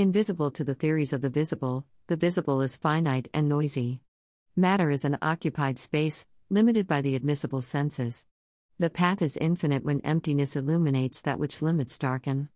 Invisible to the theories of the visible, the visible is finite and noisy. Matter is an occupied space, limited by the admissible senses. The path is infinite when emptiness illuminates that which limits darken.